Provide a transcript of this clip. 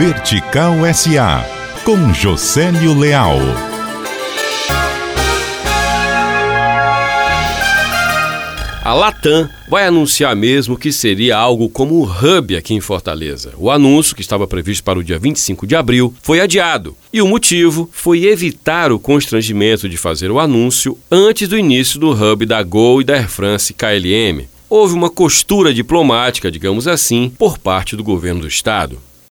Vertical SA, com Josélio Leal. A Latam vai anunciar mesmo que seria algo como o Hub aqui em Fortaleza. O anúncio, que estava previsto para o dia 25 de abril, foi adiado. E o motivo foi evitar o constrangimento de fazer o anúncio antes do início do Hub da Gol e da Air France KLM. Houve uma costura diplomática, digamos assim, por parte do governo do estado.